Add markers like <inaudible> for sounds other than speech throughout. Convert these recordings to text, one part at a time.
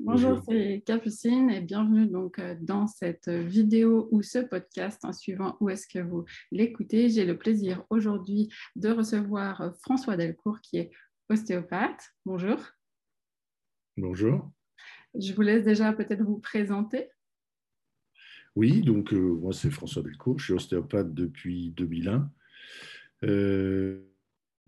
Bonjour, c'est Capucine et bienvenue donc euh, dans cette vidéo ou ce podcast, en suivant où est-ce que vous l'écoutez. J'ai le plaisir aujourd'hui de recevoir euh, François Delcourt qui est ostéopathe. Bonjour. Bonjour. Je vous laisse déjà peut-être vous présenter. Oui, donc euh, moi c'est François Delcourt, je suis ostéopathe depuis 2001. je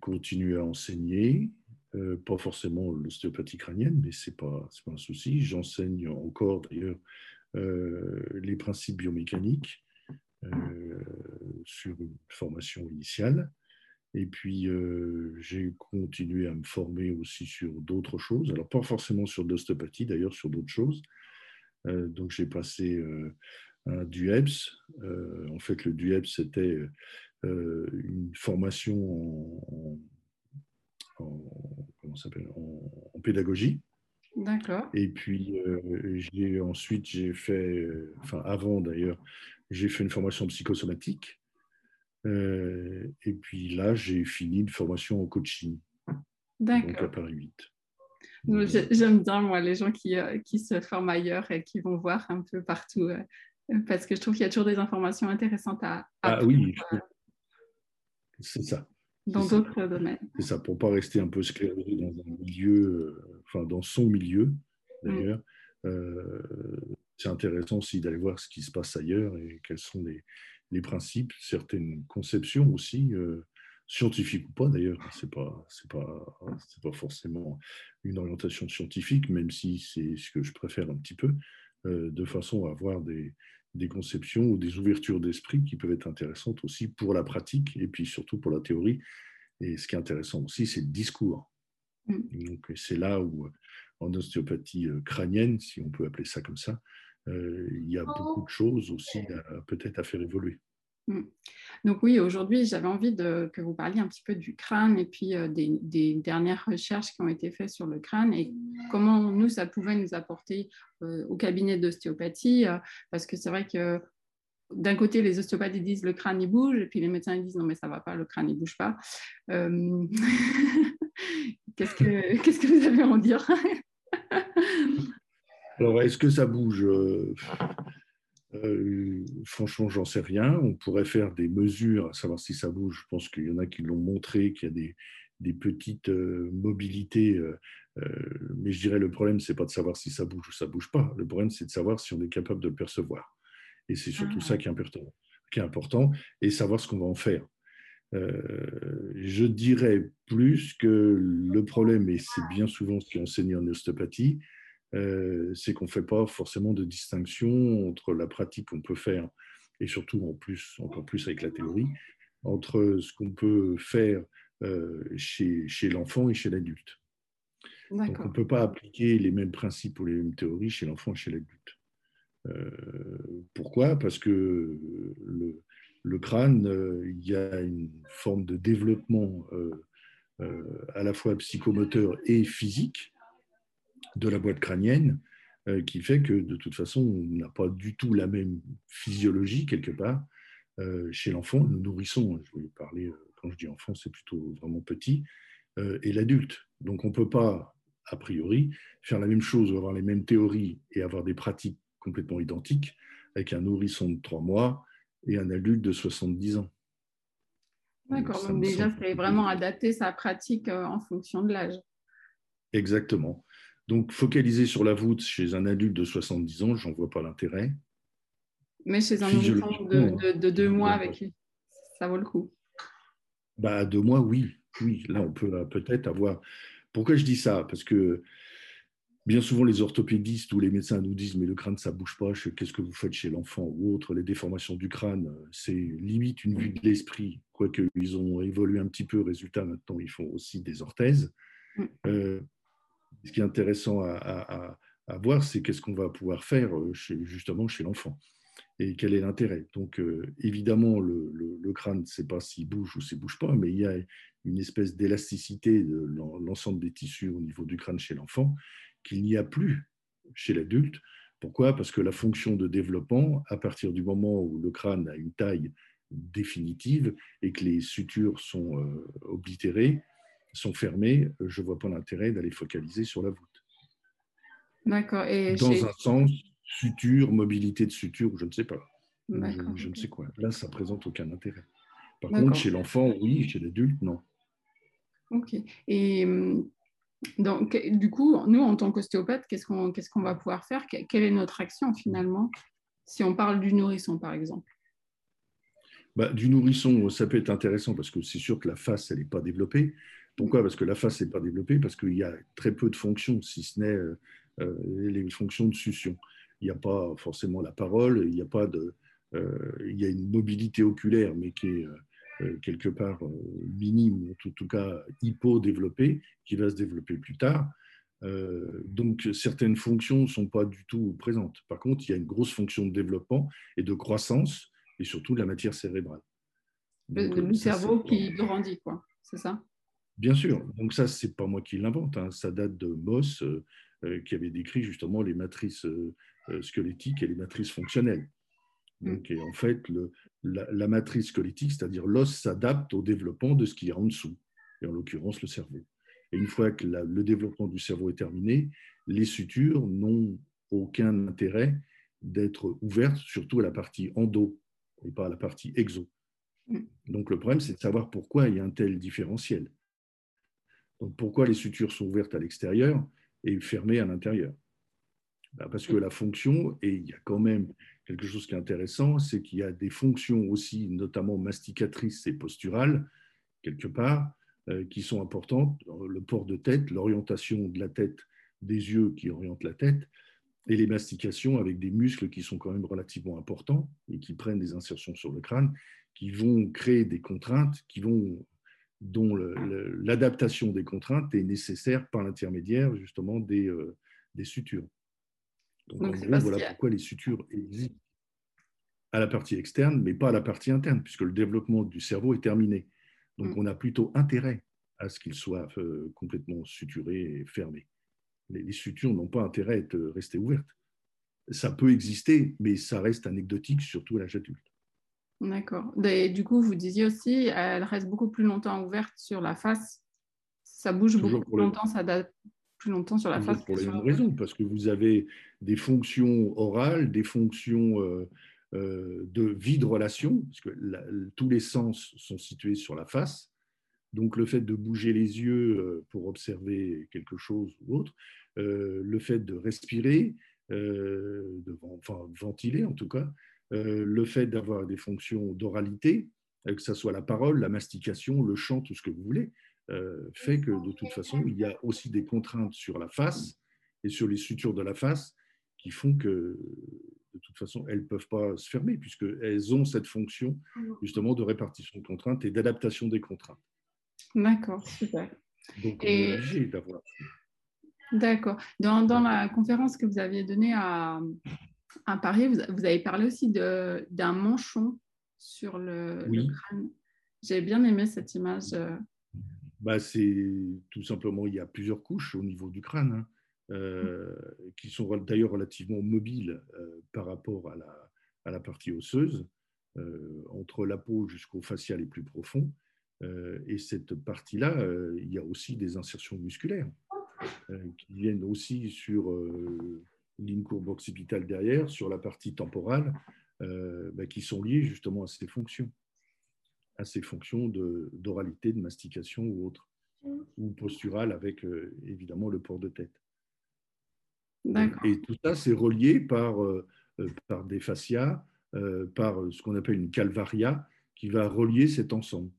continue à enseigner, euh, pas forcément l'ostéopathie crânienne, mais ce n'est pas, pas, un souci. J'enseigne encore d'ailleurs euh, les principes biomécaniques euh, sur une formation initiale. Et puis, j'ai continué à me former aussi sur d'autres choses. Alors, pas forcément sur l'ostéopathie, d'ailleurs, sur d'autres choses. donc, j'ai passé un DUEPS. en fait, le DUEPS, c'était une formation en en, s'appelle, en, pédagogie. D'accord. Et puis, euh, j'ai, ensuite, j'ai fait, enfin, avant d'ailleurs, j'ai fait une formation psychosomatique. Euh, et puis là, j'ai fini une formation en coaching. D'accord. Donc à Paris 8. J'aime bien, moi, les gens qui, euh, qui, se forment ailleurs et qui vont voir un peu partout, parce que je trouve qu'il y a toujours des informations intéressantes à. à ah oui, c'est ça dans d'autres domaines. C'est ça, pour ne pas rester un peu sclérosé dans un milieu, euh, enfin dans son milieu d'ailleurs. Euh, c'est intéressant aussi d'aller voir ce qui se passe ailleurs et quels sont les, les principes, certaines conceptions aussi, euh, scientifiques ou pas d'ailleurs. C'est pas, c'est pas, c'est pas forcément une orientation scientifique, même si c'est ce que je préfère un petit peu, de façon à avoir des, des conceptions ou des ouvertures d'esprit qui peuvent être intéressantes aussi pour la pratique et puis surtout pour la théorie. Et ce qui est intéressant aussi, c'est le discours. Mm. Donc c'est là où, en ostéopathie euh, crânienne, si on peut appeler ça comme ça, euh, il y a beaucoup de choses aussi peut-être à faire évoluer. Mm. Donc oui, aujourd'hui, j'avais envie de, que vous parliez un petit peu du crâne et puis des, dernières recherches qui ont été faites sur le crâne et comment nous, ça pouvait nous apporter au cabinet d'ostéopathie, parce que c'est vrai que d'un côté, les ostéopathes disent le crâne il bouge, et puis les médecins ils disent non mais ça va pas, le crâne il bouge pas. <laughs> qu'est-ce, que, <laughs> qu'est-ce que vous avez à en dire? Alors, est-ce que ça bouge? Euh, franchement, j'en sais rien. On pourrait faire des mesures à savoir si ça bouge. Je pense qu'il y en a qui l'ont montré, qu'il y a des, des petites euh, mobilités. Euh, mais je dirais le problème, c'est pas de savoir si ça bouge ou ça bouge pas. Le problème, c'est de savoir si on est capable de le percevoir. Et c'est surtout ça ah. qui est important, qui est important et savoir ce qu'on va en faire. je dirais plus que le problème, et c'est bien souvent ce qui est enseigné en ostéopathie, c'est qu'on ne fait pas forcément de distinction entre la pratique qu'on peut faire, et surtout en plus, encore plus avec la théorie, entre ce qu'on peut faire euh, chez, chez l'enfant et chez l'adulte. Donc on ne peut pas appliquer les mêmes principes ou les mêmes théories chez l'enfant et chez l'adulte. Euh, pourquoi? Parce que le, le crâne, il y a une forme de développement à la fois psychomoteur et physique de la boîte crânienne euh, qui fait que de toute façon, on n'a pas du tout la même physiologie quelque part euh, chez l'enfant, le nourrisson, je vais parler, euh, quand je dis enfant, c'est plutôt vraiment petit, et l'adulte. Donc on ne peut pas, a priori, faire la même chose ou avoir les mêmes théories et avoir des pratiques complètement identiques avec un nourrisson de 3 mois et un adulte de 70 ans. D'accord, donc déjà, c'est vraiment adapter sa pratique en fonction de l'âge. Exactement. Donc, focaliser sur la voûte chez un adulte de 70 ans, j'en vois pas l'intérêt. Mais chez un enfant de, deux mois avec lui, ça vaut le coup. Bah, deux mois, oui. Oui, là, on peut peut-être avoir. Pourquoi je dis ça? Parce que bien souvent, les orthopédistes ou les médecins nous disent Mais le crâne, ça bouge pas. Qu'est-ce que vous faites chez l'enfant ou autre? Les déformations du crâne, c'est limite une vue de l'esprit. Quoique, ils ont évolué un petit peu. Résultat, maintenant, ils font aussi des orthèses. Mm. Euh, ce qui est intéressant à, voir, c'est qu'est-ce qu'on va pouvoir faire euh, justement chez l'enfant et quel est l'intérêt. Donc, euh, évidemment, le, crâne, ne sait pas s'il bouge ou s'il bouge pas, mais il y a une espèce d'élasticité de l'ensemble des tissus au niveau du crâne chez l'enfant qu'il n'y a plus chez l'adulte. Pourquoi? Parce que la fonction de développement, à partir du moment où le crâne a une taille définitive et que les sutures sont euh, oblitérées, sont fermés, je ne vois pas l'intérêt d'aller focaliser sur la voûte. D'accord. Et Dans un sens, suture, mobilité de suture, je ne sais pas. Je, ne sais quoi. Là, ça présente aucun intérêt. Par contre, chez l'enfant, oui, chez l'adulte, non. Ok. Et hum, donc, du coup, nous, en tant qu'ostéopathe, qu'est-ce qu'on va pouvoir faire? Quelle est notre action finalement Si on parle du nourrisson, par exemple? Bah, du nourrisson, ça peut être intéressant parce que c'est sûr que la face, elle n'est pas développée. Pourquoi? Parce que la face n'est pas développée, parce qu'il y a très peu de fonctions, si ce n'est euh, euh, les fonctions de succion. Il n'y a pas forcément la parole, il n'y a pas de, euh, il y a une mobilité oculaire, mais qui est quelque part minime, en tout, cas hypo-développée, qui va se développer plus tard. donc certaines fonctions ne sont pas du tout présentes. Par contre, il y a une grosse fonction de développement et de croissance, et surtout de la matière cérébrale. le, cerveau qui grandit, quoi, c'est ça? Bien sûr. Donc ça, c'est pas moi qui l'invente. Hein. Ça date de Moss, euh, qui avait décrit justement les matrices euh, euh, squelettiques et les matrices fonctionnelles. Mm. Donc, en fait, le, la, matrice squelettique, c'est-à-dire l'os, s'adapte au développement de ce qui est en dessous, et en l'occurrence le cerveau. Et une fois que le développement du cerveau est terminé, les sutures n'ont aucun intérêt d'être ouvertes, surtout à la partie endo et pas à la partie exo. Mm. Donc le problème, c'est de savoir pourquoi il y a un tel différentiel. Donc pourquoi les sutures sont ouvertes à l'extérieur et fermé à l'intérieur? Bah, parce que la fonction, et il y a quand même quelque chose qui est intéressant, c'est qu'il y a des fonctions aussi, notamment masticatrices et posturales, quelque part, euh, qui sont importantes. Le port de tête, l'orientation de la tête, des yeux qui orientent la tête, et les mastications avec des muscles qui sont quand même relativement importants et qui prennent des insertions sur le crâne, qui vont créer des contraintes, qui vont dont l'adaptation des contraintes est nécessaire par l'intermédiaire justement des, euh, des, sutures. Donc, en gros, voilà pourquoi les sutures existent à la partie externe, mais pas à la partie interne, puisque le développement du cerveau est terminé. Donc mm. on a plutôt intérêt à ce qu'il soit euh, complètement suturé et fermé. Les, les sutures n'ont pas intérêt à être, rester ouvertes. Ça peut exister, mais ça reste anecdotique, surtout à l'âge adulte. D'accord. Du coup, vous disiez aussi, elle reste beaucoup plus longtemps ouverte sur la face. Ça bouge beaucoup plus longtemps, ça date plus longtemps sur la face. Pour les mêmes raisons, parce que vous avez des fonctions orales, des fonctions euh, euh, de vie de relation, parce que tous les sens sont situés sur la face. Donc le fait de bouger les yeux euh, pour observer quelque chose ou autre, le fait de respirer, de, enfin ventiler en tout cas, le fait d'avoir des fonctions d'oralité, euh, que ce soit la parole, la mastication, le chant, tout ce que vous voulez, euh, fait que de toute façon, il y a aussi des contraintes sur la face et sur les sutures de la face qui font que de toute façon, elles ne peuvent pas se fermer puisqu'elles ont cette fonction justement de répartition de contraintes et d'adaptation des contraintes. D'accord, super. Donc, on est obligé d'avoir. D'accord. Dans, dans, la conférence que vous aviez donnée à, à Paris, vous, avez parlé aussi d'un manchon sur le, crâne. J'ai bien aimé cette image. Euh. Bah, c'est tout simplement, il y a plusieurs couches au niveau du crâne, hein, euh, qui sont d'ailleurs relativement mobiles euh, par rapport à la, à la partie osseuse, entre la peau jusqu'au facial et plus profond. et cette partie-là, il y a aussi des insertions musculaires qui viennent aussi sur ligne courbe occipitale derrière, sur la partie temporale, euh, bah, qui sont liées justement à ces fonctions, à ces fonctions d'oralité, de, mastication ou autre, ou posturale avec euh, évidemment le port de tête. Et tout ça, c'est relié par, euh, par des fascias, par ce qu'on appelle une calvaria, qui va relier cet ensemble,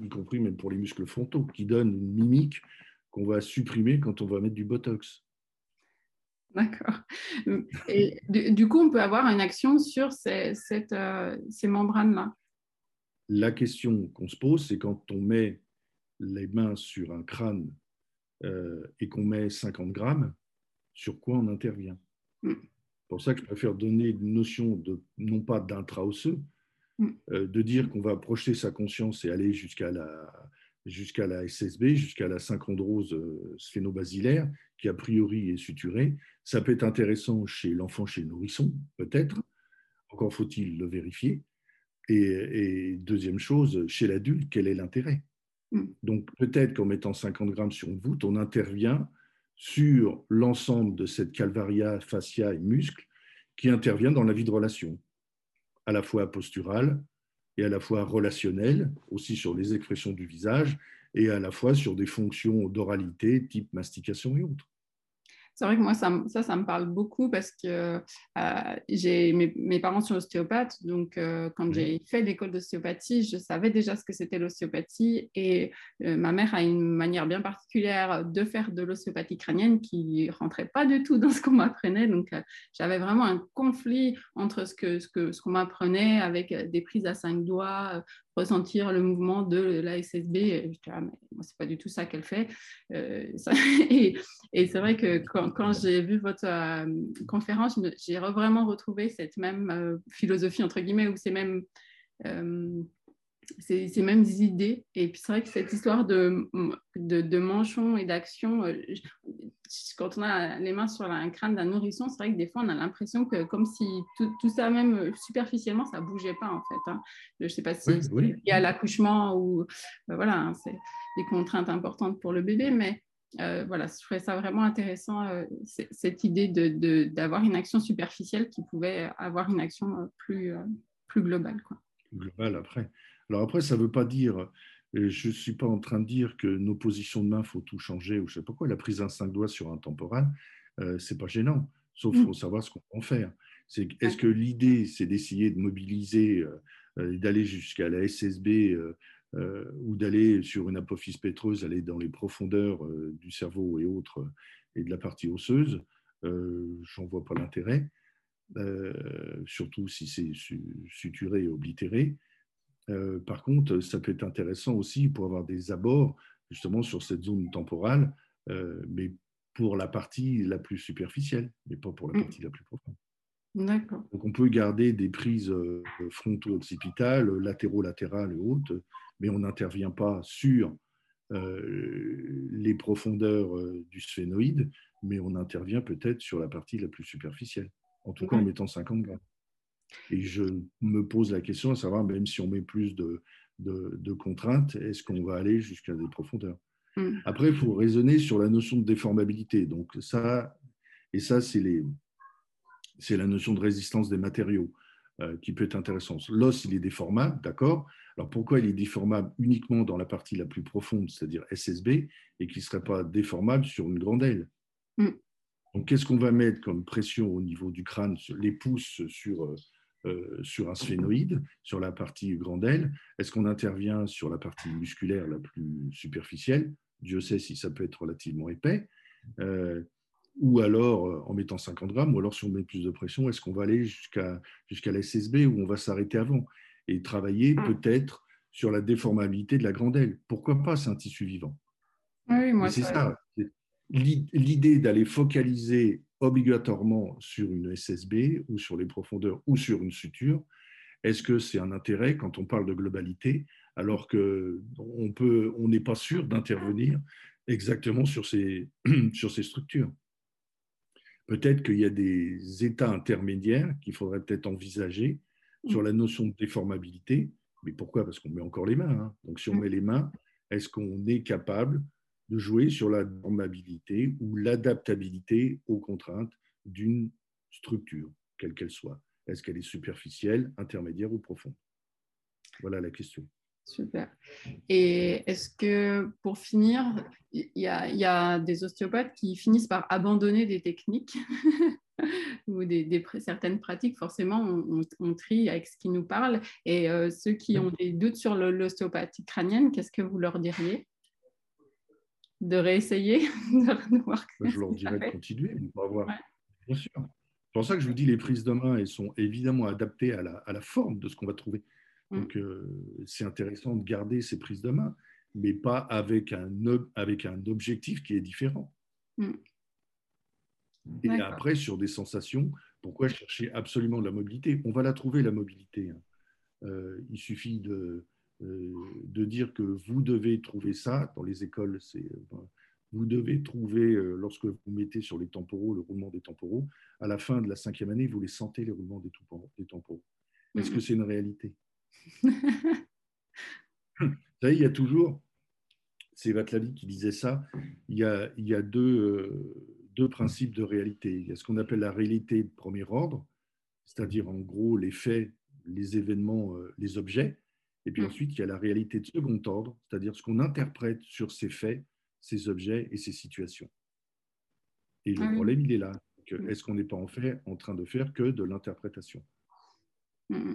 y compris même pour les muscles frontaux, qui donne une mimique qu'on va supprimer quand on va mettre du botox. D'accord. Et du, coup, on peut avoir une action sur ces, euh, ces membranes-là? La question qu'on se pose, c'est quand on met les mains sur un crâne euh, et qu'on met 50 grammes, sur quoi on intervient? Mm. C'est pour ça que je préfère donner une notion de, non pas d'intra-osseux, mm. euh, de dire qu'on va projeter sa conscience et aller jusqu'à la, jusqu'à la SSB, jusqu'à la synchondrose sphénobasilaire, qui a priori est suturée, ça peut être intéressant chez l'enfant, chez le nourrisson, peut-être. Encore faut-il le vérifier. Et, deuxième chose, chez l'adulte, quel est l'intérêt? Mm. Donc peut-être qu'en mettant 50 grammes sur une voûte, on intervient sur l'ensemble de cette calvaria, fascia et muscle qui intervient dans la vie de relation, à la fois posturale et à la fois relationnelle, aussi sur les expressions du visage, et à la fois sur des fonctions d'oralité type mastication et autres c'est vrai que moi, ça, ça, me parle beaucoup parce que euh, j'ai mes, parents sont ostéopathes. Donc, euh, quand j'ai fait l'école d'ostéopathie, je savais déjà ce que c'était l'ostéopathie. Et euh, ma mère a une manière bien particulière de faire de l'ostéopathie crânienne qui rentrait pas du tout dans ce qu'on m'apprenait. Donc, j'avais vraiment un conflit entre ce qu'on ce que, ce qu'on m'apprenait avec des prises à cinq doigts, ressentir le mouvement de la SSB. Je ah, mais moi, c'est pas du tout ça qu'elle fait. <laughs> et, et c'est vrai que quand quand, j'ai vu votre euh, conférence, j'ai vraiment retrouvé cette même euh, philosophie, entre guillemets, ou ces mêmes, euh, ces, mêmes idées. Et puis c'est vrai que cette histoire de, de, et d'action, quand on a les mains sur un crâne d'un nourrisson, c'est vrai que des fois, on a l'impression que comme si tout, ça, même superficiellement, ça bougeait pas, en fait. Hein. Je ne sais pas si il y a l'accouchement ou... voilà, hein, c'est des contraintes importantes pour le bébé, mais euh, voilà, je trouvais ça vraiment intéressant, euh, cette idée d'avoir de, une action superficielle qui pouvait avoir une action euh, plus, plus globale. Quoi. Globale après. Alors après, ça ne veut pas dire, je ne suis pas en train de dire que nos positions de main, il faut tout changer, ou je ne sais pas quoi, la prise d'un cinq doigts sur un temporal, euh, ce n'est pas gênant, sauf qu'il mm. faut savoir ce qu'on peut en faire. Est-ce que l'idée, c'est d'essayer de mobiliser, d'aller jusqu'à la SSB euh, ou d'aller sur une apophyse pétreuse, aller dans les profondeurs euh, du cerveau et autres, euh, et de la partie osseuse, j'en vois pas l'intérêt, surtout si c'est suturé et oblitéré. Par contre, ça peut être intéressant aussi pour avoir des abords justement sur cette zone temporale, mais pour la partie la plus superficielle, mais pas pour la mm. partie la plus profonde. D'accord. Donc on peut garder des prises fronto-occipitales, latéraux-latérales et autres, mais on n'intervient pas sur euh, les profondeurs euh, du sphénoïde, mais on intervient peut-être sur la partie la plus superficielle, en tout cas en mettant 50 grammes. Et je me pose la question à savoir, même si on met plus de, de, contraintes, est-ce qu'on va aller jusqu'à des profondeurs? Mm. Après, il faut raisonner sur la notion de déformabilité. Donc ça, et ça, c'est la notion de résistance des matériaux. Euh, qui peut être intéressant. L'os, il est déformable, d'accord? Alors pourquoi il est déformable uniquement dans la partie la plus profonde, c'est-à-dire SSB, et qui ne serait pas déformable sur une grande aile? Mm. Donc qu'est-ce qu'on va mettre comme pression au niveau du crâne, les pouces sur, euh, euh, sur un sphénoïde, sur la partie grande aile Est-ce qu'on intervient sur la partie musculaire la plus superficielle? Dieu sait si ça peut être relativement épais ou alors euh, en mettant 50 grammes, ou alors si on met plus de pression, est-ce qu'on va aller jusqu'à jusqu'à la SSB ou on va s'arrêter avant et travailler ah. peut-être sur la déformabilité de la grande aile. Pourquoi pas, c'est un tissu vivant? Oui, moi, c'est ça. L'idée d'aller focaliser obligatoirement sur une SSB ou sur les profondeurs ou sur une suture, est-ce que c'est un intérêt quand on parle de globalité alors qu'on peut, on n'est pas sûr d'intervenir exactement sur ces, <clears throat> sur ces structures? Peut-être qu'il y a des états intermédiaires qu'il faudrait peut-être envisager sur la notion de déformabilité. Mais pourquoi? Parce qu'on met encore les mains. Hein. Donc si on met les mains, est-ce qu'on est capable de jouer sur la déformabilité ou l'adaptabilité aux contraintes d'une structure, quelle qu'elle soit Est-ce qu'elle est superficielle, intermédiaire ou profonde? Voilà la question. Super. Et est-ce que pour finir, il y, a, des ostéopathes qui finissent par abandonner des techniques <laughs> ou des, certaines pratiques, forcément, on, trie avec ce qui nous parle. Et euh, ceux qui ont des doutes sur l'ostéopathie crânienne, qu'est-ce que vous leur diriez? De réessayer <laughs> de voir Je leur dirais de continuer, voir. Bien sûr. C'est pour ça que je vous dis, les prises de main, elles sont évidemment adaptées à la forme de ce qu'on va trouver. Mm. Donc, euh, c'est intéressant de garder ces prises de main, mais pas avec un, avec un objectif qui est différent. Mm. Et après, sur des sensations, pourquoi chercher absolument de la mobilité? On va la trouver, la mobilité. Hein. Euh, il suffit de, de dire que vous devez trouver ça dans les écoles. C'est, vous devez trouver, lorsque vous mettez sur les temporaux le roulement des temporaux, à la fin de la cinquième année, vous les sentez, les roulements des, temporaux. Est-ce que c'est une réalité? <laughs> Il y a toujours c'est Vatlali qui disait ça, il y a, il y a deux, deux principes de réalité. Il y a ce qu'on appelle la réalité de premier ordre, c'est-à-dire en gros les faits, les événements, les objets. Et puis mm. ensuite, il y a la réalité de second ordre, c'est-à-dire ce qu'on interprète sur ces faits, ces objets et ces situations. Et le ah problème, il est là. Mm. Est-ce qu'on n'est pas en fait en train de faire que de l'interprétation? Mm.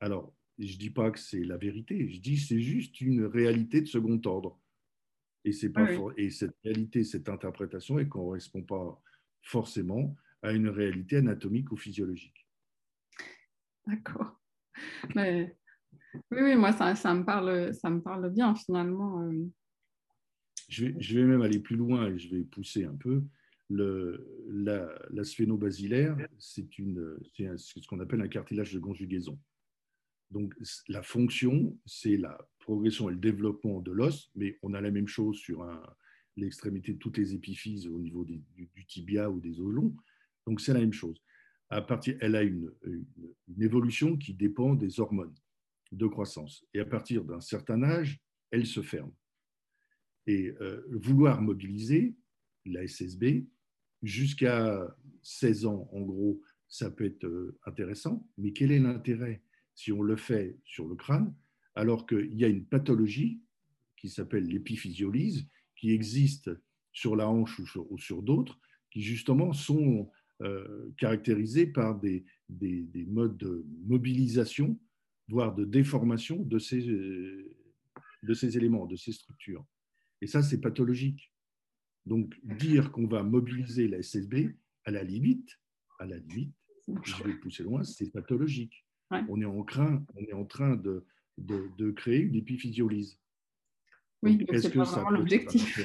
Alors, je ne dis pas que c'est la vérité, je dis que c'est juste une réalité de second ordre. Et, c'est pas et cette réalité, cette interprétation, elle ne correspond pas forcément à une réalité anatomique ou physiologique. D'accord. Mais oui, oui, moi, ça, me parle, ça me parle bien finalement. Euh. Je vais, même aller plus loin et je vais pousser un peu. Le, la, la sphénobasilaire, c'est ce qu'on appelle un cartilage de conjugaison. Donc, la fonction, c'est la progression et le développement de l'os, mais on a la même chose sur l'extrémité de toutes les épiphyses au niveau du, tibia ou des os longs. Donc, c'est la même chose. À partir, elle a une évolution qui dépend des hormones de croissance. Et à partir d'un certain âge, elle se ferme. Et euh, vouloir mobiliser la SSB jusqu'à 16 ans, en gros, ça peut être euh, intéressant, mais quel est l'intérêt si on le fait sur le crâne, alors qu'il y a une pathologie qui s'appelle l'épiphysiolyse, qui existe sur la hanche ou sur, d'autres, qui justement sont euh, caractérisés par des, modes de mobilisation voire de déformation de ces, de ces éléments, de ces structures. Et ça, c'est pathologique. Donc, dire qu'on va mobiliser la SSB, à la limite, à la limite, je vais pousser loin, c'est pathologique. On, est en train, on est en train de, de, de créer une épiphysiolyse. Oui, est-ce que ça l'objectif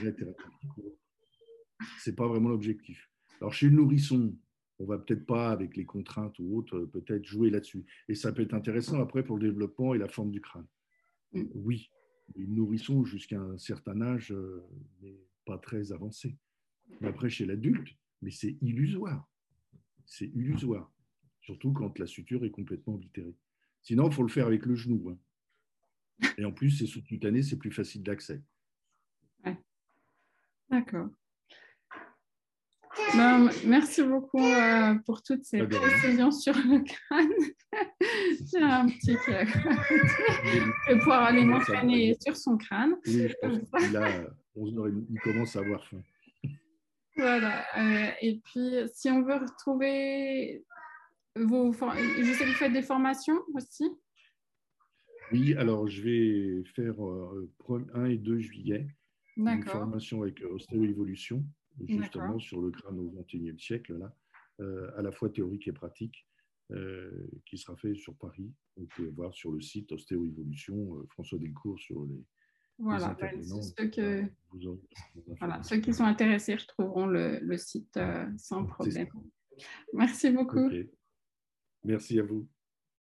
C'est pas vraiment l'objectif. Alors, chez le nourrisson, on va peut-être pas, avec les contraintes ou autres, peut-être jouer là-dessus. Et ça peut être intéressant après pour le développement et la forme du crâne. Mm. Oui, les nourrissons jusqu'à un certain âge, euh, mais pas très avancé. Mais après, chez l'adulte, mais c'est illusoire. C'est illusoire. Surtout quand la suture est complètement oblitérée. Sinon, il faut le faire avec le genou. Hein. Et en plus, c'est sous-cutané, c'est plus facile d'accès. D'accord. Merci beaucoup euh, pour toutes ces précisions sur le crâne. <laughs> J'ai un petit cœur. <laughs> Je vais pouvoir aller m'entraîner sur son crâne. Oui, je pense qu'il <laughs> il commence à avoir faim. Voilà. Euh, et puis, si on veut retrouver vos... Je sais que vous faites des formations aussi. Oui, alors je vais faire 1 euh, et 2 juillet une formation avec Ostéo-Évolution justement sur le crâne au XXIe siècle, là, euh, à la fois théorique et pratique, euh, qui sera fait sur Paris. Vous pouvez voir sur le site Ostéo-Évolution, euh, François Delcourt sur les. Voilà, ceux, que, voilà, ceux qui sont intéressés retrouveront le, le site sans problème. Merci beaucoup. Merci à vous.